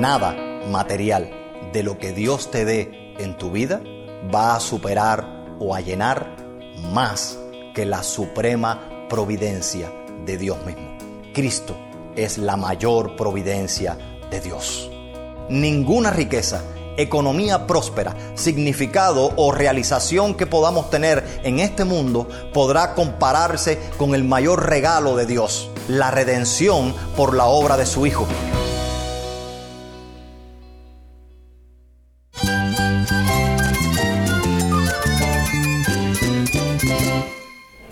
Nada material de lo que Dios te dé en tu vida va a superar o a llenar más que la suprema providencia de Dios mismo. Cristo es la mayor providencia de Dios. Ninguna riqueza, economía próspera, significado o realización que podamos tener en este mundo podrá compararse con el mayor regalo de Dios, la redención por la obra de su Hijo.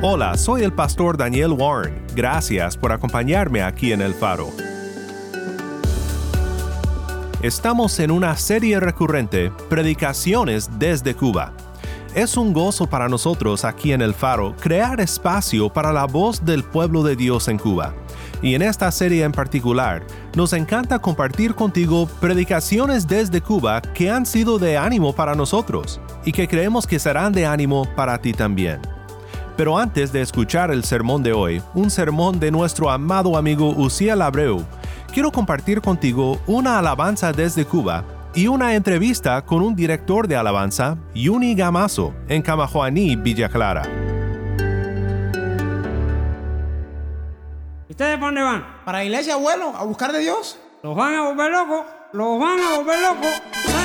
Hola, soy el pastor Daniel Warren. Gracias por acompañarme aquí en El Faro. Estamos en una serie recurrente, Predicaciones desde Cuba. Es un gozo para nosotros aquí en El Faro crear espacio para la voz del pueblo de Dios en Cuba. Y en esta serie en particular, nos encanta compartir contigo predicaciones desde Cuba que han sido de ánimo para nosotros y que creemos que serán de ánimo para ti también. Pero antes de escuchar el sermón de hoy, un sermón de nuestro amado amigo Uciel Abreu, quiero compartir contigo una alabanza desde Cuba y una entrevista con un director de alabanza, Yuni Gamazo, en Camajuaní, Villa Clara. ¿Ustedes para dónde van? Para la iglesia, abuelo, a buscar de Dios. Los van a volver locos, los van a volver locos.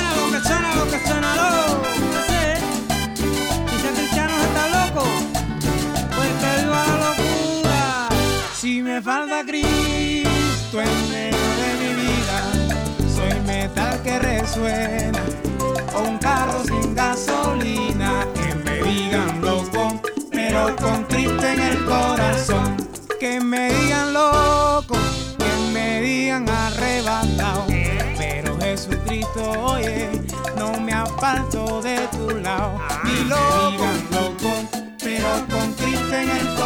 Me falta Cristo en medio de mi vida, soy metal que resuena. O un carro sin gasolina, que me digan loco, pero con Cristo en el corazón. Que me digan loco, que me digan arrebatado. Pero Jesucristo, oye, no me aparto de tu lado. Ni loco, digan loco, pero con Cristo en el corazón.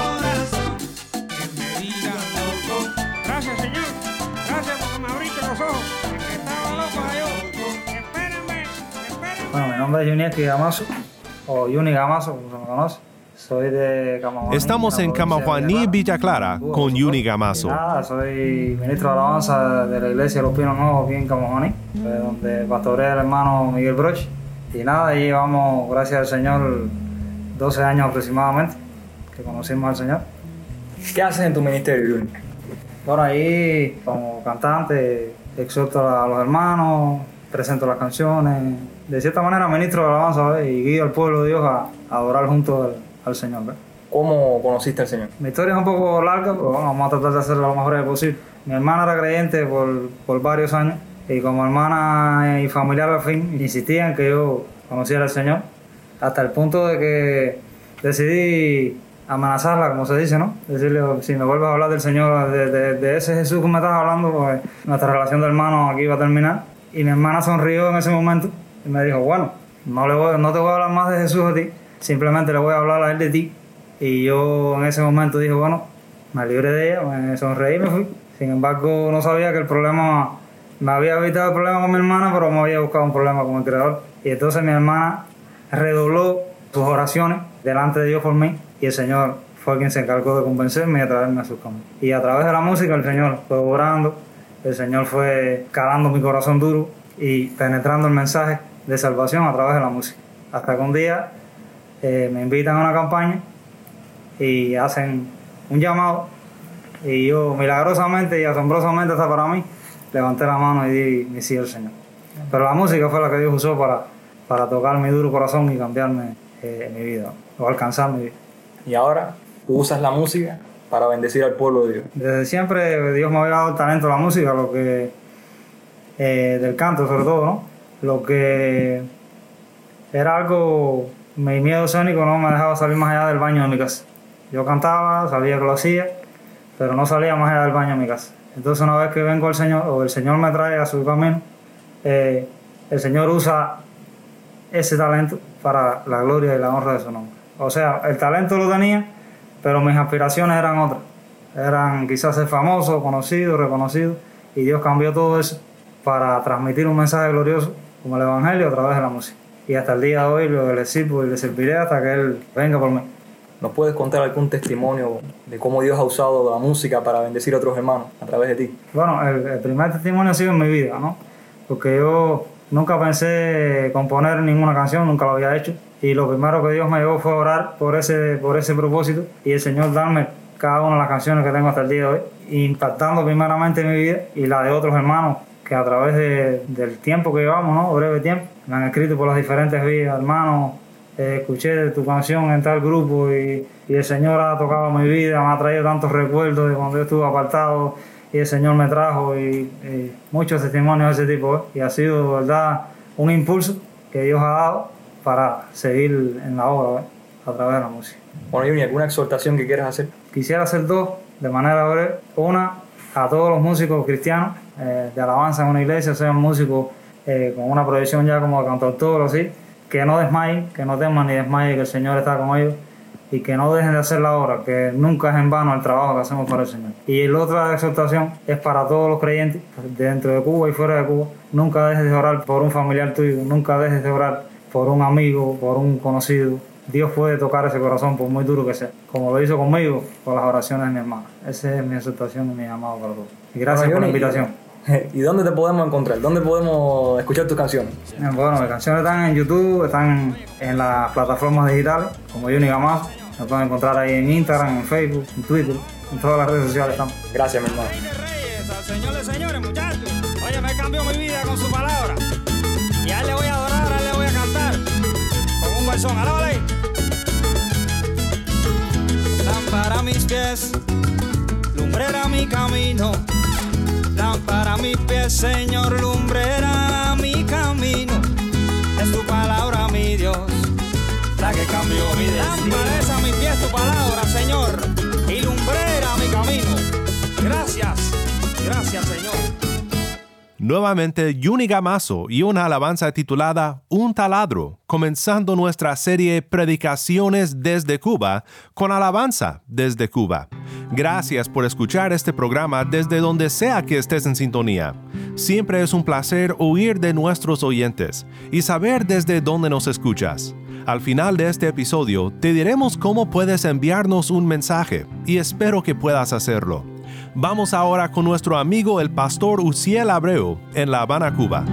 Nombre es Juniaki Gamazo, o Juni Gamazo, como se me conoce. Soy de Camajuaní. Estamos en Camajuaní, Villa Clara, con Yuni Gamazo. Nada, soy ministro de alabanza de la iglesia de los Pinos Nuevos aquí en Camajuaní, donde pastorea el hermano Miguel Broch. Y nada, ahí llevamos, gracias al Señor, 12 años aproximadamente que conocimos al Señor. ¿Qué haces en tu ministerio, Juni? Bueno, ahí como cantante exhorto a los hermanos, presento las canciones. De cierta manera ministro de alabanza ¿ves? y guío al pueblo de Dios a, a adorar junto al, al Señor. ¿ves? ¿Cómo conociste al Señor? Mi historia es un poco larga, pero bueno, vamos a tratar de hacerlo lo mejor posible. Mi hermana era creyente por, por varios años y como hermana y familiar al fin insistían que yo conociera al Señor hasta el punto de que decidí amenazarla, como se dice, ¿no? Decirle, si me vuelves a hablar del Señor, de, de- de ese Jesús que me estás hablando, pues nuestra relación de hermanos aquí va a terminar. Y mi hermana sonrió en ese momento y me dijo, bueno, no, le no te voy a hablar más de Jesús a ti, simplemente le voy a hablar a él de ti. Y yo en ese momento dije, bueno, me libré de ella, me sonreí y me fui. Sin embargo, no sabía que el problema, me había evitado el problema con mi hermana, pero me había buscado un problema con el Creador. Y entonces mi hermana redobló sus oraciones delante de Dios por mí y el Señor fue quien se encargó de convencerme y de traerme a sus caminos. Y a través de la música el Señor fue orando, el Señor fue calando mi corazón duro y penetrando el mensaje de salvación a través de la música. Hasta que un día eh, me invitan a una campaña y hacen un llamado y yo milagrosamente y asombrosamente hasta para mí levanté la mano y di mi sí al Señor. Pero la música fue la que Dios usó para, para tocar mi duro corazón y cambiarme eh, mi vida o alcanzar mi vida. Y ahora usas la música para bendecir al pueblo de Dios. Desde siempre Dios me había dado el talento de la música, lo que eh, del canto sobre todo, ¿no? Lo que era algo, mi miedo escénico no me dejaba salir más allá del baño de mi casa. Yo cantaba, sabía que lo hacía, pero no salía más allá del baño de mi casa. Entonces una vez que vengo al Señor, o el Señor me trae a su camino, eh, el Señor usa ese talento para la gloria y la honra de su nombre. O sea, el talento lo tenía, pero mis aspiraciones eran otras. Eran quizás ser famoso, conocido, reconocido, y Dios cambió todo eso para transmitir un mensaje glorioso como el Evangelio a través de la música. Y hasta el día de hoy le sirvo y le serviré hasta que Él venga por mí. ¿Nos puedes contar algún testimonio de cómo Dios ha usado la música para bendecir a otros hermanos a través de ti? Bueno, el, el primer testimonio ha sido en mi vida, ¿no? Porque yo nunca pensé componer ninguna canción, nunca lo había hecho. Y lo primero que Dios me llevó fue orar por ese, por ese propósito y el Señor darme cada una de las canciones que tengo hasta el día de hoy, impactando primeramente mi vida y la de otros hermanos que a través de, del tiempo que llevamos, ¿no? breve tiempo, me han escrito por las diferentes vías, hermanos, eh, escuché tu canción en tal grupo y, y, el Señor ha tocado mi vida, me ha traído tantos recuerdos de cuando yo estuve apartado y el Señor me trajo y, y muchos testimonios de ese tipo ¿eh? y ha sido, verdad, un impulso que Dios ha dado para seguir en la obra ¿eh? a través de la música. Bueno, Juni, ¿alguna exhortación que quieras hacer? Quisiera hacer dos de manera breve. Una, a todos los músicos cristianos eh, de alabanza en una iglesia, sean músicos eh, con una proyección ya como de cantautor o así, que no desmayen, que no teman ni desmayen, que el Señor está con ellos y que no dejen de hacer la obra, que nunca es en vano el trabajo que hacemos para el Señor. Y la otra exhortación es para todos los creyentes, dentro de Cuba y fuera de Cuba, nunca dejes de orar por un familiar tuyo, nunca dejes de orar por un amigo, por un conocido. Dios puede tocar ese corazón por muy duro que sea, como lo hizo conmigo con las oraciones de mi hermano. Esa es mi exhortación y mi llamado para todos. Y gracias por la invitación. ¿Y dónde te podemos encontrar? ¿Dónde podemos escuchar tus canciones? Bueno, mis canciones están en YouTube, están en las plataformas digitales, como Juni Gamazo. Me pueden encontrar ahí en Instagram, en Facebook, en Twitter, en todas las redes sociales estamos. Gracias, mi hermano. Señores, señores, muchachos. Oye, me cambió mi vida con su palabra. Un balsón, alábale. Lámpara mis pies, lumbrera mi camino. Lámpara mis pies, Señor, lumbrera mi camino. Es tu palabra, mi Dios, la que cambió mi destino. Lámpara a mis pies tu palabra, Señor, y lumbrera mi camino. Gracias, gracias, Señor. Nuevamente Yuni Gamazo y una alabanza titulada Un taladro, comenzando nuestra serie Predicaciones desde Cuba con alabanza desde Cuba. Gracias por escuchar este programa desde donde sea que estés en sintonía. Siempre es un placer oír de nuestros oyentes y saber desde dónde nos escuchas. Al final de este episodio te diremos cómo puedes enviarnos un mensaje y espero que puedas hacerlo. Vamos ahora con nuestro amigo el pastor Uciel Abreu en La Habana, Cuba.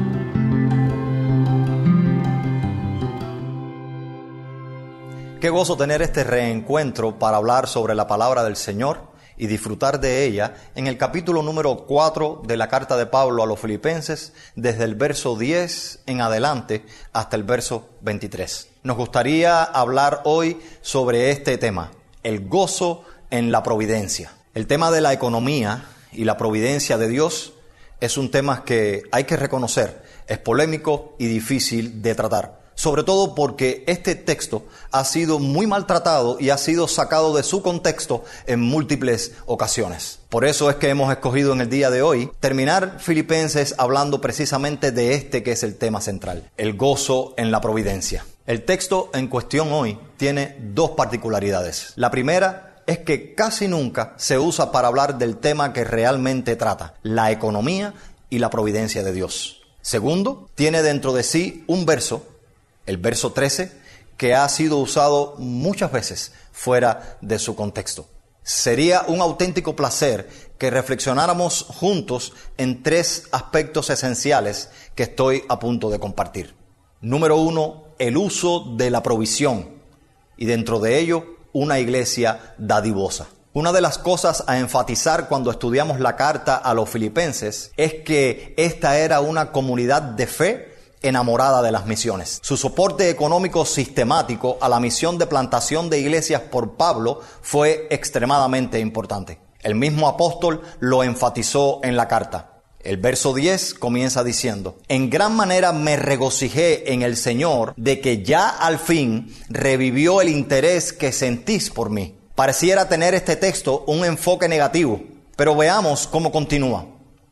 Qué gozo tener este reencuentro para hablar sobre la palabra del Señor y disfrutar de ella en el capítulo número 4 de la carta de Pablo a los filipenses, desde el verso 10 en adelante hasta el verso 23. Nos gustaría hablar hoy sobre este tema, el gozo en la providencia. El tema de la economía y la providencia de Dios es un tema que hay que reconocer, es polémico y difícil de tratar sobre todo porque este texto ha sido muy maltratado y ha sido sacado de su contexto en múltiples ocasiones. Por eso es que hemos escogido en el día de hoy terminar Filipenses hablando precisamente de este que es el tema central, el gozo en la providencia. El texto en cuestión hoy tiene dos particularidades. La primera es que casi nunca se usa para hablar del tema que realmente trata, la economía y la providencia de Dios. Segundo, tiene dentro de sí un verso el verso 13, que ha sido usado muchas veces fuera de su contexto. Sería un auténtico placer que reflexionáramos juntos en tres aspectos esenciales que estoy a punto de compartir. Número uno, el uso de la provisión y dentro de ello una iglesia dadivosa. Una de las cosas a enfatizar cuando estudiamos la carta a los filipenses es que esta era una comunidad de fe enamorada de las misiones. Su soporte económico sistemático a la misión de plantación de iglesias por Pablo fue extremadamente importante. El mismo apóstol lo enfatizó en la carta. El verso 10 comienza diciendo, en gran manera me regocijé en el Señor de que ya al fin revivió el interés que sentís por mí. Pareciera tener este texto un enfoque negativo, pero veamos cómo continúa,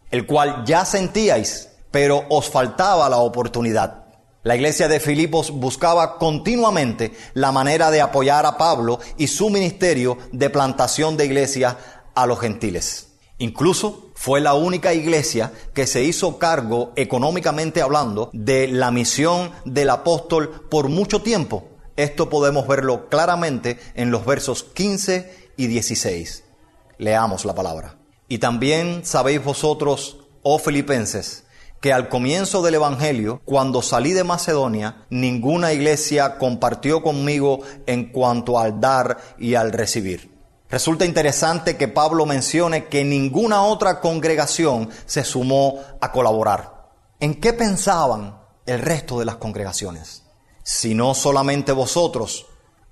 el cual ya sentíais, pero os faltaba la oportunidad. La iglesia de Filipos buscaba continuamente la manera de apoyar a Pablo y su ministerio de plantación de iglesia a los gentiles. Incluso fue la única iglesia que se hizo cargo, económicamente hablando, de la misión del apóstol por mucho tiempo. Esto podemos verlo claramente en los versos 15 y 16. Leamos la palabra. Y también sabéis vosotros, oh filipenses, que al comienzo del Evangelio, cuando salí de Macedonia, ninguna iglesia compartió conmigo en cuanto al dar y al recibir. Resulta interesante que Pablo mencione que ninguna otra congregación se sumó a colaborar. ¿En qué pensaban el resto de las congregaciones? Si no solamente vosotros,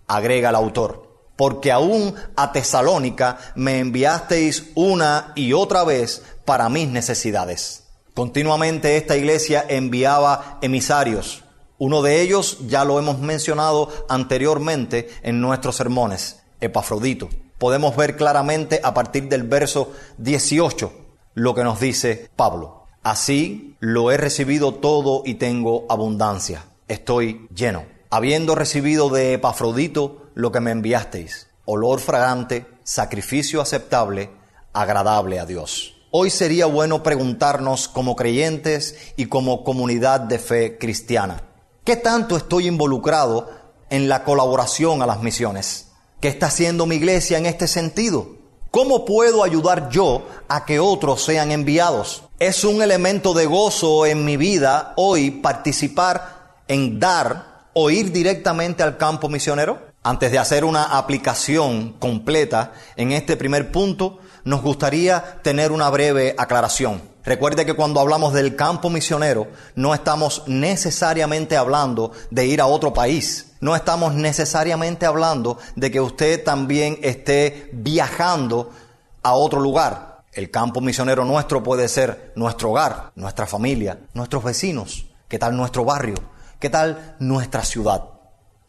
agrega el autor, porque aún a Tesalónica me enviasteis una y otra vez para mis necesidades. Continuamente esta iglesia enviaba emisarios. Uno de ellos ya lo hemos mencionado anteriormente en nuestros sermones, Epafrodito podemos ver claramente a partir del verso 18 lo que nos dice Pablo. Así lo he recibido todo y tengo abundancia. Estoy lleno. Habiendo recibido de Epafrodito lo que me enviasteis, olor fragante, sacrificio aceptable, agradable a Dios. Hoy sería bueno preguntarnos como creyentes y como comunidad de fe cristiana, ¿qué tanto estoy involucrado en la colaboración a las misiones? ¿Qué está haciendo mi iglesia en este sentido? ¿Cómo puedo ayudar yo a que otros sean enviados? Es un elemento de gozo en mi vida hoy participar en dar o ir directamente al campo misionero. Antes de hacer una aplicación completa en este primer punto, nos gustaría tener una breve aclaración. Recuerde que cuando hablamos del campo misionero, no estamos necesariamente hablando de ir a otro país. No estamos necesariamente hablando de que usted también esté viajando a otro lugar. El campo misionero nuestro puede ser nuestro hogar, nuestra familia, nuestros vecinos. ¿Qué tal nuestro barrio? ¿Qué tal nuestra ciudad?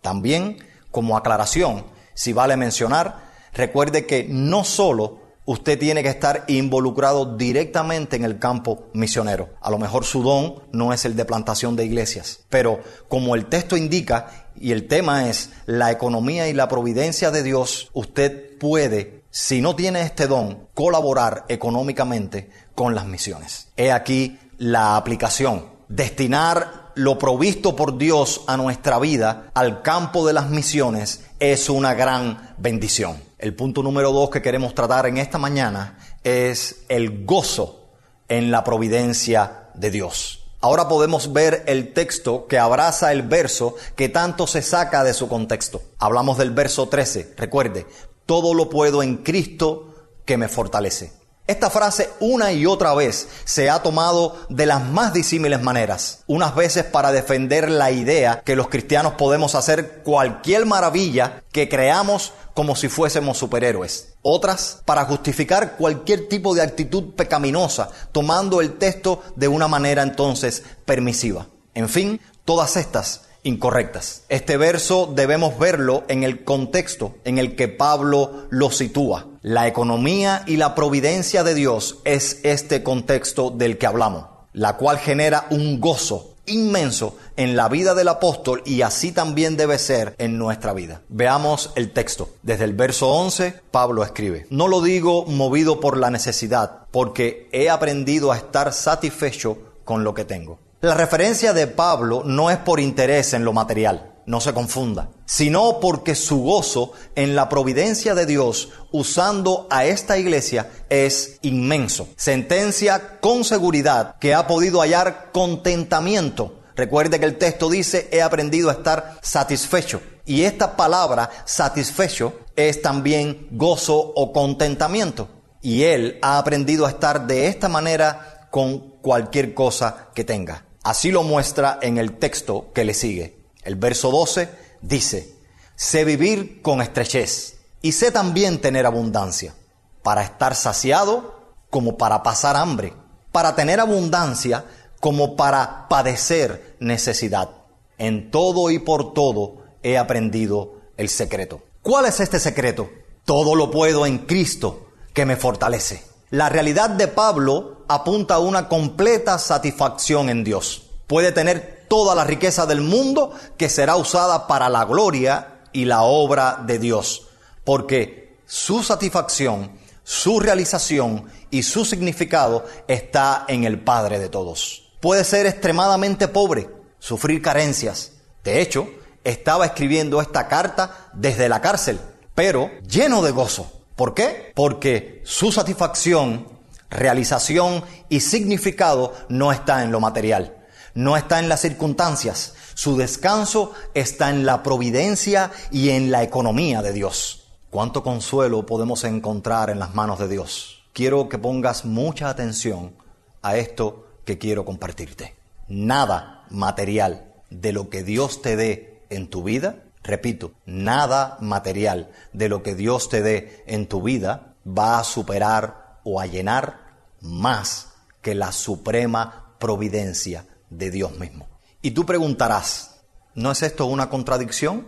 También, como aclaración, si vale mencionar, recuerde que no solo usted tiene que estar involucrado directamente en el campo misionero. A lo mejor su don no es el de plantación de iglesias, pero como el texto indica y el tema es la economía y la providencia de Dios, usted puede, si no tiene este don, colaborar económicamente con las misiones. He aquí la aplicación. Destinar lo provisto por Dios a nuestra vida al campo de las misiones es una gran bendición. El punto número dos que queremos tratar en esta mañana es el gozo en la providencia de Dios. Ahora podemos ver el texto que abraza el verso que tanto se saca de su contexto. Hablamos del verso 13. Recuerde, todo lo puedo en Cristo que me fortalece. Esta frase una y otra vez se ha tomado de las más disímiles maneras. Unas veces para defender la idea que los cristianos podemos hacer cualquier maravilla que creamos como si fuésemos superhéroes. Otras para justificar cualquier tipo de actitud pecaminosa, tomando el texto de una manera entonces permisiva. En fin, todas estas incorrectas. Este verso debemos verlo en el contexto en el que Pablo lo sitúa. La economía y la providencia de Dios es este contexto del que hablamos, la cual genera un gozo inmenso en la vida del apóstol y así también debe ser en nuestra vida. Veamos el texto. Desde el verso 11, Pablo escribe, no lo digo movido por la necesidad, porque he aprendido a estar satisfecho con lo que tengo. La referencia de Pablo no es por interés en lo material no se confunda, sino porque su gozo en la providencia de Dios usando a esta iglesia es inmenso. Sentencia con seguridad que ha podido hallar contentamiento. Recuerde que el texto dice, he aprendido a estar satisfecho. Y esta palabra satisfecho es también gozo o contentamiento. Y él ha aprendido a estar de esta manera con cualquier cosa que tenga. Así lo muestra en el texto que le sigue. El verso 12 dice, sé vivir con estrechez y sé también tener abundancia, para estar saciado como para pasar hambre, para tener abundancia como para padecer necesidad. En todo y por todo he aprendido el secreto. ¿Cuál es este secreto? Todo lo puedo en Cristo que me fortalece. La realidad de Pablo apunta a una completa satisfacción en Dios. Puede tener toda la riqueza del mundo que será usada para la gloria y la obra de Dios, porque su satisfacción, su realización y su significado está en el Padre de todos. Puede ser extremadamente pobre, sufrir carencias. De hecho, estaba escribiendo esta carta desde la cárcel, pero lleno de gozo. ¿Por qué? Porque su satisfacción, realización y significado no está en lo material no está en las circunstancias, su descanso está en la providencia y en la economía de Dios. ¿Cuánto consuelo podemos encontrar en las manos de Dios? Quiero que pongas mucha atención a esto que quiero compartirte. Nada material de lo que Dios te dé en tu vida, repito, nada material de lo que Dios te dé en tu vida va a superar o a llenar más que la suprema providencia de Dios mismo. Y tú preguntarás, ¿no es esto una contradicción?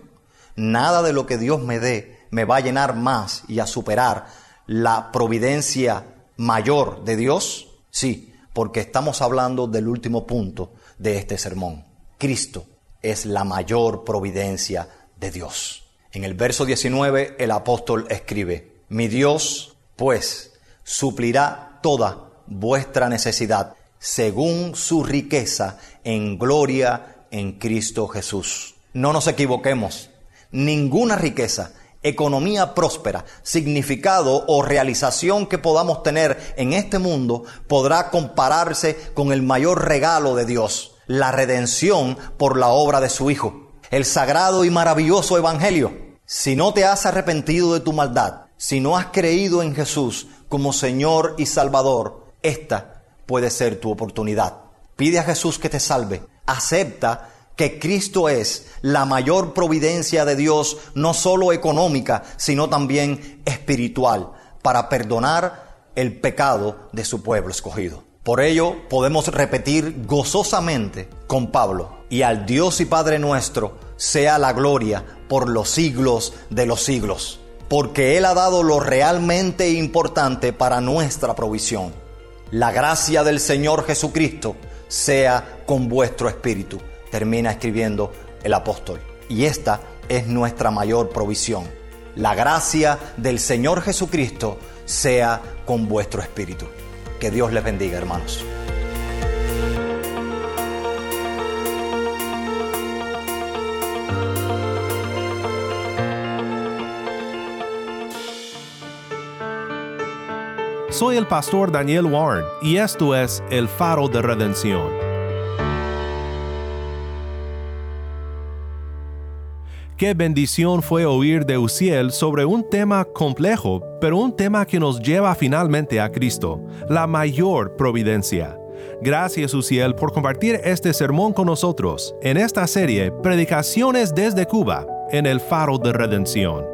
Nada de lo que Dios me dé me va a llenar más y a superar la providencia mayor de Dios. Sí, porque estamos hablando del último punto de este sermón. Cristo es la mayor providencia de Dios. En el verso 19 el apóstol escribe, mi Dios pues suplirá toda vuestra necesidad según su riqueza en gloria en Cristo Jesús. No nos equivoquemos, ninguna riqueza, economía próspera, significado o realización que podamos tener en este mundo podrá compararse con el mayor regalo de Dios, la redención por la obra de su Hijo, el sagrado y maravilloso Evangelio. Si no te has arrepentido de tu maldad, si no has creído en Jesús como Señor y Salvador, esta puede ser tu oportunidad. Pide a Jesús que te salve. Acepta que Cristo es la mayor providencia de Dios, no solo económica, sino también espiritual, para perdonar el pecado de su pueblo escogido. Por ello podemos repetir gozosamente con Pablo, y al Dios y Padre nuestro sea la gloria por los siglos de los siglos, porque Él ha dado lo realmente importante para nuestra provisión la gracia del Señor Jesucristo sea con vuestro espíritu, termina escribiendo el apóstol. Y esta es nuestra mayor provisión. La gracia del Señor Jesucristo sea con vuestro espíritu. Que Dios les bendiga, hermanos. Soy el pastor Daniel Warren y esto es El Faro de Redención. Qué bendición fue oír de Uciel sobre un tema complejo, pero un tema que nos lleva finalmente a Cristo, la mayor providencia. Gracias Uciel por compartir este sermón con nosotros en esta serie Predicaciones desde Cuba en el Faro de Redención.